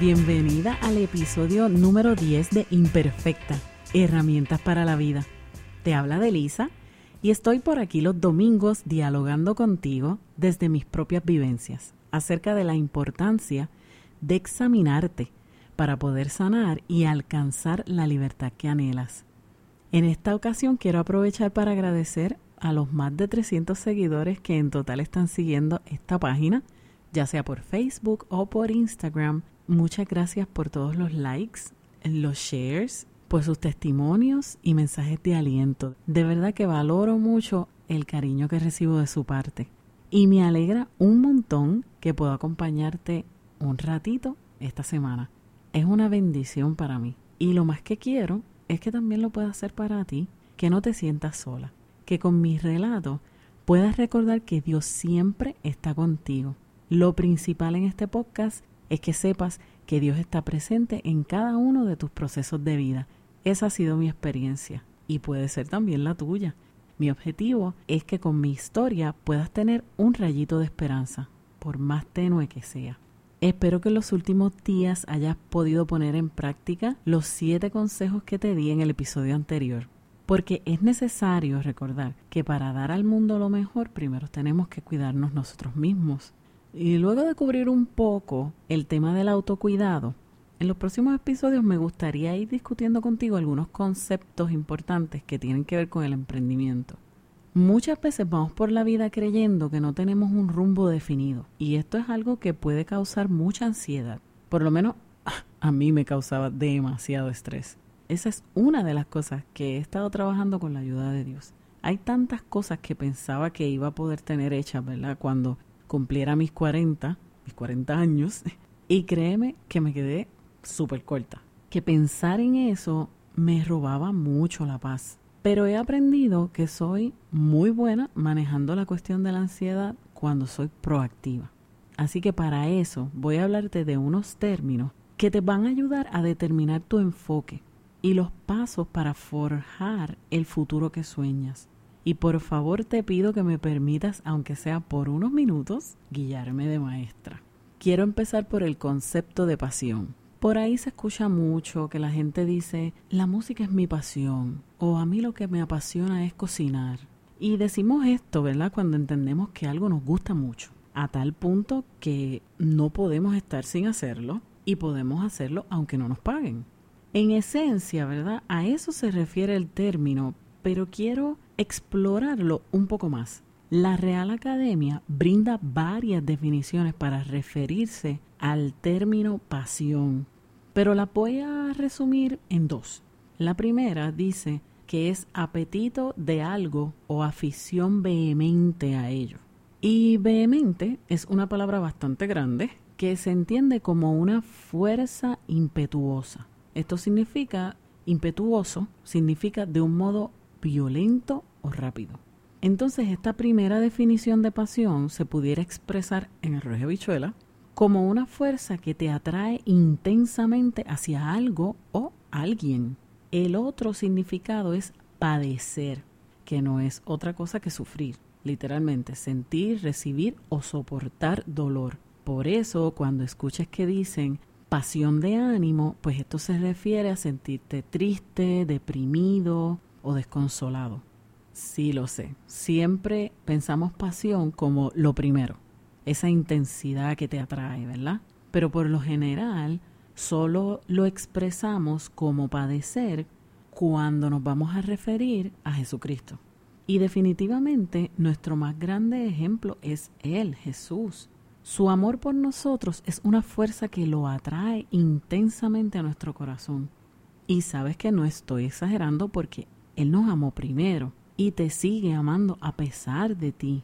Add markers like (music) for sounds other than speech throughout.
Bienvenida al episodio número 10 de Imperfecta, Herramientas para la Vida. Te habla de Lisa y estoy por aquí los domingos dialogando contigo desde mis propias vivencias acerca de la importancia de examinarte para poder sanar y alcanzar la libertad que anhelas. En esta ocasión quiero aprovechar para agradecer a los más de 300 seguidores que en total están siguiendo esta página ya sea por Facebook o por Instagram. Muchas gracias por todos los likes, los shares, por sus testimonios y mensajes de aliento. De verdad que valoro mucho el cariño que recibo de su parte. Y me alegra un montón que pueda acompañarte un ratito esta semana. Es una bendición para mí. Y lo más que quiero es que también lo pueda hacer para ti, que no te sientas sola, que con mis relatos puedas recordar que Dios siempre está contigo lo principal en este podcast es que sepas que Dios está presente en cada uno de tus procesos de vida. Esa ha sido mi experiencia y puede ser también la tuya. Mi objetivo es que con mi historia puedas tener un rayito de esperanza, por más tenue que sea. Espero que en los últimos días hayas podido poner en práctica los siete consejos que te di en el episodio anterior, porque es necesario recordar que para dar al mundo lo mejor primero tenemos que cuidarnos nosotros mismos. Y luego de cubrir un poco el tema del autocuidado, en los próximos episodios me gustaría ir discutiendo contigo algunos conceptos importantes que tienen que ver con el emprendimiento. Muchas veces vamos por la vida creyendo que no tenemos un rumbo definido y esto es algo que puede causar mucha ansiedad. Por lo menos (laughs) a mí me causaba demasiado estrés. Esa es una de las cosas que he estado trabajando con la ayuda de Dios. Hay tantas cosas que pensaba que iba a poder tener hechas, ¿verdad? Cuando cumpliera mis 40, mis 40 años, y créeme que me quedé súper corta. Que pensar en eso me robaba mucho la paz. Pero he aprendido que soy muy buena manejando la cuestión de la ansiedad cuando soy proactiva. Así que para eso voy a hablarte de unos términos que te van a ayudar a determinar tu enfoque y los pasos para forjar el futuro que sueñas. Y por favor te pido que me permitas, aunque sea por unos minutos, guiarme de maestra. Quiero empezar por el concepto de pasión. Por ahí se escucha mucho que la gente dice, la música es mi pasión, o a mí lo que me apasiona es cocinar. Y decimos esto, ¿verdad? Cuando entendemos que algo nos gusta mucho, a tal punto que no podemos estar sin hacerlo y podemos hacerlo aunque no nos paguen. En esencia, ¿verdad? A eso se refiere el término, pero quiero explorarlo un poco más. La Real Academia brinda varias definiciones para referirse al término pasión, pero la voy a resumir en dos. La primera dice que es apetito de algo o afición vehemente a ello. Y vehemente es una palabra bastante grande que se entiende como una fuerza impetuosa. Esto significa, impetuoso, significa de un modo violento o rápido. Entonces esta primera definición de pasión se pudiera expresar en el rojo bichuela como una fuerza que te atrae intensamente hacia algo o alguien. El otro significado es padecer, que no es otra cosa que sufrir, literalmente sentir, recibir o soportar dolor. Por eso cuando escuches que dicen pasión de ánimo, pues esto se refiere a sentirte triste, deprimido, o desconsolado. Sí lo sé. Siempre pensamos pasión como lo primero, esa intensidad que te atrae, ¿verdad? Pero por lo general solo lo expresamos como padecer cuando nos vamos a referir a Jesucristo. Y definitivamente nuestro más grande ejemplo es Él, Jesús. Su amor por nosotros es una fuerza que lo atrae intensamente a nuestro corazón. Y sabes que no estoy exagerando porque él nos amó primero y te sigue amando a pesar de ti.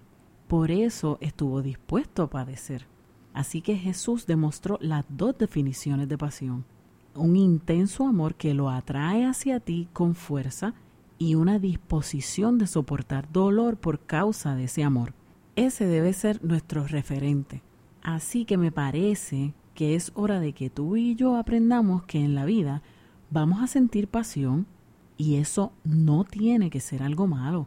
Por eso estuvo dispuesto a padecer. Así que Jesús demostró las dos definiciones de pasión. Un intenso amor que lo atrae hacia ti con fuerza y una disposición de soportar dolor por causa de ese amor. Ese debe ser nuestro referente. Así que me parece que es hora de que tú y yo aprendamos que en la vida vamos a sentir pasión, y eso no tiene que ser algo malo.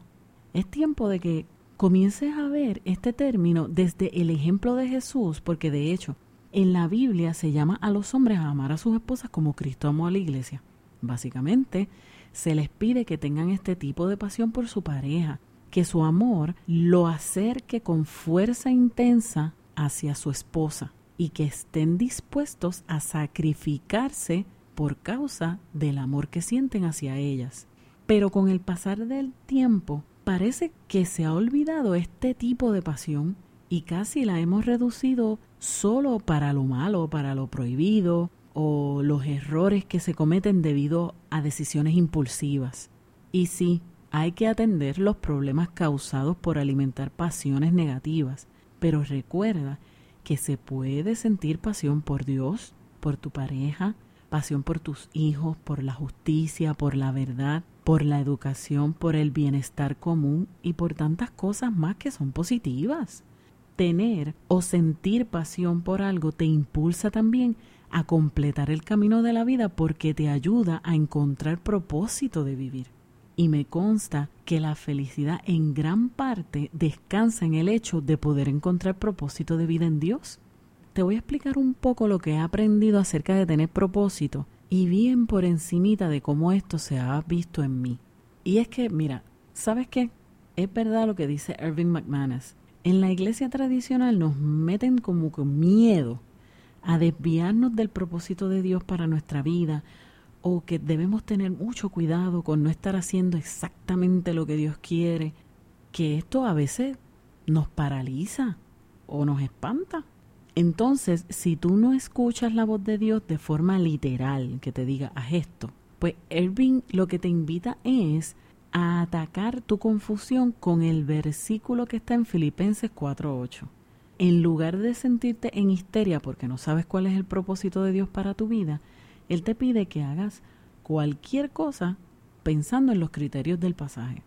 Es tiempo de que comiences a ver este término desde el ejemplo de Jesús, porque de hecho, En la Biblia se llama a los hombres a amar a sus esposas como Cristo amó a la iglesia. Básicamente, se les pide que tengan este tipo de pasión por su pareja, que su amor lo acerque con fuerza intensa hacia su esposa y que estén dispuestos a sacrificarse por causa del amor que sienten hacia ellas. Pero con el pasar del tiempo, parece que se ha olvidado este tipo de pasión y casi la hemos reducido solo para lo malo, para lo prohibido o los errores que se cometen debido a decisiones impulsivas. Y sí, hay que atender los problemas causados por alimentar pasiones negativas, pero recuerda que se puede sentir pasión por Dios, por tu pareja, pasión por tus hijos, por la justicia, por la verdad, por la educación, por el bienestar común y por tantas cosas más que son positivas. Tener o sentir pasión por algo te impulsa también a completar el camino de la vida porque te ayuda a encontrar propósito de vivir. Y me consta que la felicidad en gran parte descansa en el hecho de poder encontrar propósito de vida en Dios. Te voy a explicar un poco lo que he aprendido acerca de tener propósito y bien por encimita de cómo esto se ha visto en mí. Y es que, mira, ¿sabes qué? Es verdad lo que dice Irving McManus. En la iglesia tradicional nos meten como con miedo a desviarnos del propósito de Dios para nuestra vida o que debemos tener mucho cuidado con no estar haciendo exactamente lo que Dios quiere, que esto a veces nos paraliza o nos espanta. Entonces, si tú no escuchas la voz de Dios de forma literal, que te diga, haz esto, pues Irving lo que te invita es a atacar tu confusión con el versículo que está en Filipenses 4.8. En lugar de sentirte en histeria porque no sabes cuál es el propósito de Dios para tu vida, Él te pide que hagas cualquier cosa pensando en los criterios del pasaje.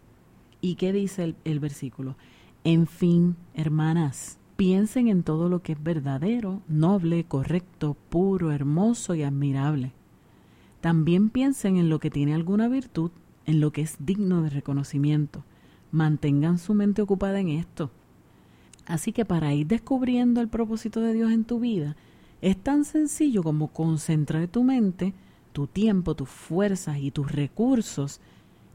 ¿Y qué dice el, el versículo? En fin, hermanas, Piensen en todo lo que es verdadero, noble, correcto, puro, hermoso y admirable. También piensen en lo que tiene alguna virtud, en lo que es digno de reconocimiento. Mantengan su mente ocupada en esto. Así que para ir descubriendo el propósito de Dios en tu vida, es tan sencillo como concentrar tu mente, tu tiempo, tus fuerzas y tus recursos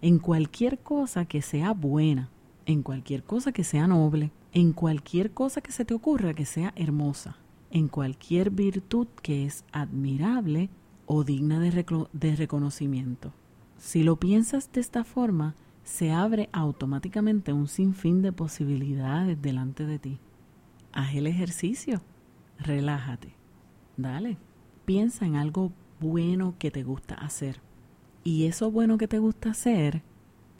en cualquier cosa que sea buena, en cualquier cosa que sea noble, en cualquier cosa que se te ocurra que sea hermosa, en cualquier virtud que es admirable o digna de, de reconocimiento. Si lo piensas de esta forma, se abre automáticamente un sinfín de posibilidades delante de ti. Haz el ejercicio, relájate, dale, piensa en algo bueno que te gusta hacer. Y eso bueno que te gusta hacer,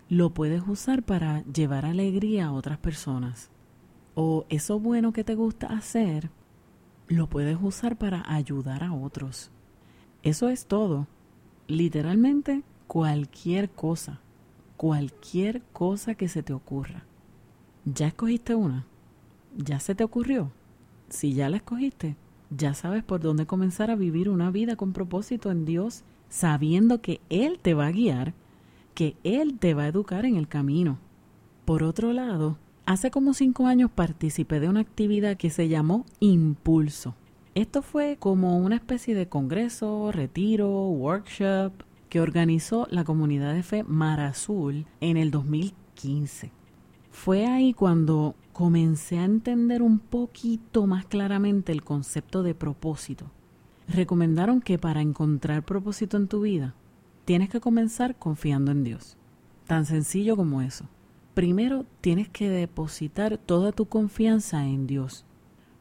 lo puedes usar para llevar alegría a otras personas o eso bueno que te gusta hacer, lo puedes usar para ayudar a otros. Eso es todo. Literalmente cualquier cosa, cualquier cosa que se te ocurra. ¿Ya escogiste una? ¿Ya se te ocurrió? Si ya la escogiste, ya sabes por dónde comenzar a vivir una vida con propósito en Dios, sabiendo que Él te va a guiar, que Él te va a educar en el camino. Por otro lado, Hace como cinco años participé de una actividad que se llamó Impulso. Esto fue como una especie de congreso, retiro, workshop que organizó la comunidad de fe Mar Azul en el 2015. Fue ahí cuando comencé a entender un poquito más claramente el concepto de propósito. Recomendaron que para encontrar propósito en tu vida, tienes que comenzar confiando en Dios. Tan sencillo como eso primero tienes que depositar toda tu confianza en Dios,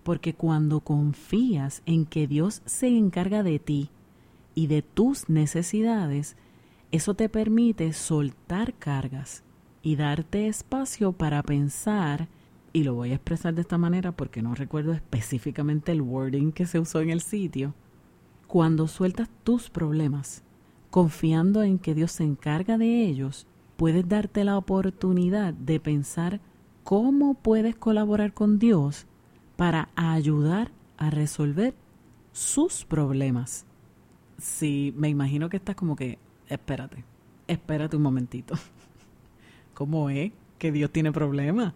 porque cuando confías en que Dios se encarga de ti y de tus necesidades, eso te permite soltar cargas y darte espacio para pensar, y lo voy a expresar de esta manera porque no recuerdo específicamente el wording que se usó en el sitio, cuando sueltas tus problemas, confiando en que Dios se encarga de ellos, puedes darte la oportunidad de pensar cómo puedes colaborar con Dios para ayudar a resolver sus problemas. Si me imagino que estás como que, espérate, espérate un momentito. (laughs) ¿Cómo es que Dios tiene problemas?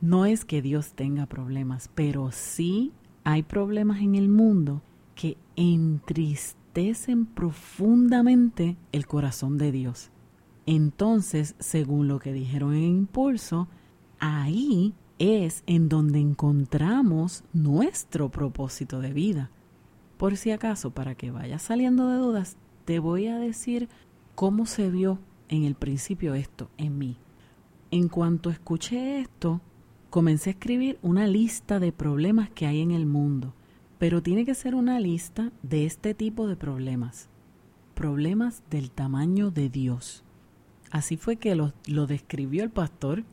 No es que Dios tenga problemas, pero sí hay problemas en el mundo que entristecen profundamente el corazón de Dios. Entonces, según lo que dijeron en Impulso, ahí es en donde encontramos nuestro propósito de vida. Por si acaso, para que vayas saliendo de dudas, te voy a decir cómo se vio en el principio esto en mí. En cuanto escuché esto, comencé a escribir una lista de problemas que hay en el mundo, pero tiene que ser una lista de este tipo de problemas, problemas del tamaño de Dios. Así fue que lo, lo describió el pastor.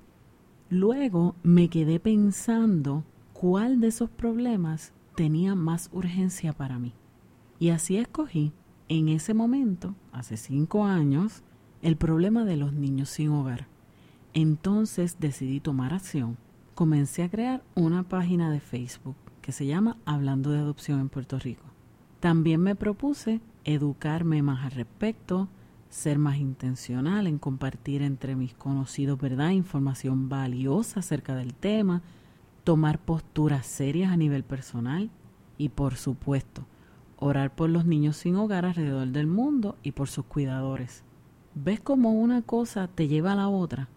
Luego me quedé pensando cuál de esos problemas tenía más urgencia para mí. Y así escogí, en ese momento, hace cinco años, el problema de los niños sin hogar. Entonces decidí tomar acción. Comencé a crear una página de Facebook que se llama Hablando de Adopción en Puerto Rico. También me propuse educarme más al respecto, ser más intencional en compartir entre mis conocidos, ¿verdad?, información valiosa acerca del tema, tomar posturas serias a nivel personal y, por supuesto, orar por los niños sin hogar alrededor del mundo y por sus cuidadores. ¿Ves cómo una cosa te lleva a la otra?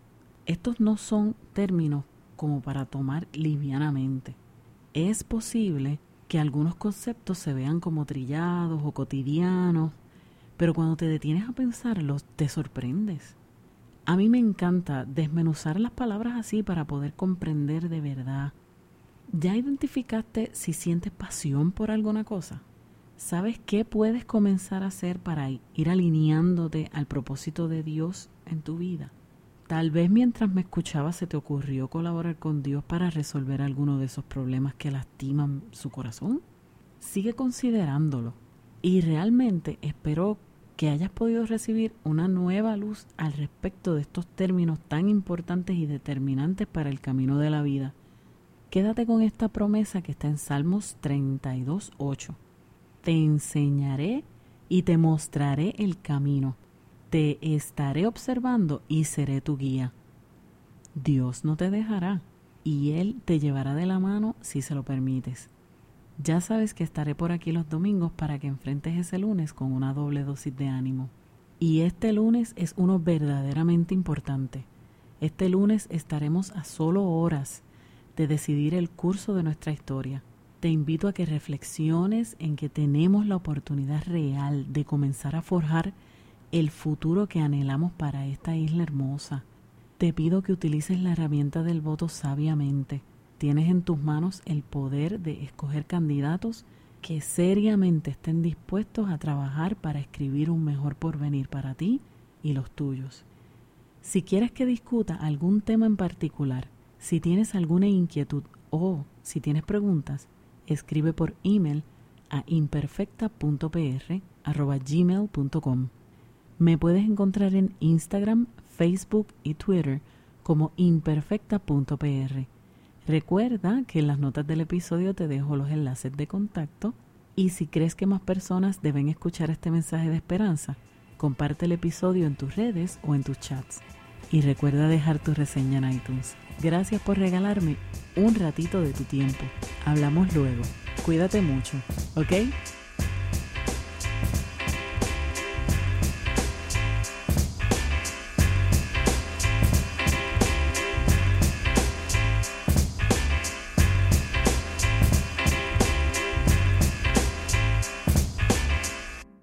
Estos no son términos como para tomar livianamente. Es posible que algunos conceptos se vean como trillados o cotidianos, pero cuando te detienes a pensarlos te sorprendes. A mí me encanta desmenuzar las palabras así para poder comprender de verdad. ¿Ya identificaste si sientes pasión por alguna cosa? ¿Sabes qué puedes comenzar a hacer para ir alineándote al propósito de Dios en tu vida? Tal vez mientras me escuchabas se te ocurrió colaborar con Dios para resolver alguno de esos problemas que lastiman su corazón. Sigue considerándolo y realmente espero que hayas podido recibir una nueva luz al respecto de estos términos tan importantes y determinantes para el camino de la vida. Quédate con esta promesa que está en Salmos 32.8. Te enseñaré y te mostraré el camino te estaré observando y seré tu guía. Dios no te dejará y Él te llevará de la mano si se lo permites. Ya sabes que estaré por aquí los domingos para que enfrentes ese lunes con una doble dosis de ánimo. Y este lunes es uno verdaderamente importante. Este lunes estaremos a solo horas de decidir el curso de nuestra historia. Te invito a que reflexiones en que tenemos la oportunidad real de comenzar a forjar el futuro que anhelamos para esta isla hermosa. Te pido que utilices la herramienta del voto sabiamente. Tienes en tus manos el poder de escoger candidatos que seriamente estén dispuestos a trabajar para escribir un mejor porvenir para ti y los tuyos. Si quieres que discuta algún tema en particular, si tienes alguna inquietud o si tienes preguntas, escribe por email a imperfecta.pr@gmail.com. Me puedes encontrar en Instagram, Facebook y Twitter como imperfecta.pr. Recuerda que en las notas del episodio te dejo los enlaces de contacto y si crees que más personas deben escuchar este mensaje de esperanza, comparte el episodio en tus redes o en tus chats. Y recuerda dejar tu reseña en iTunes. Gracias por regalarme un ratito de tu tiempo. Hablamos luego. Cuídate mucho, ¿ok?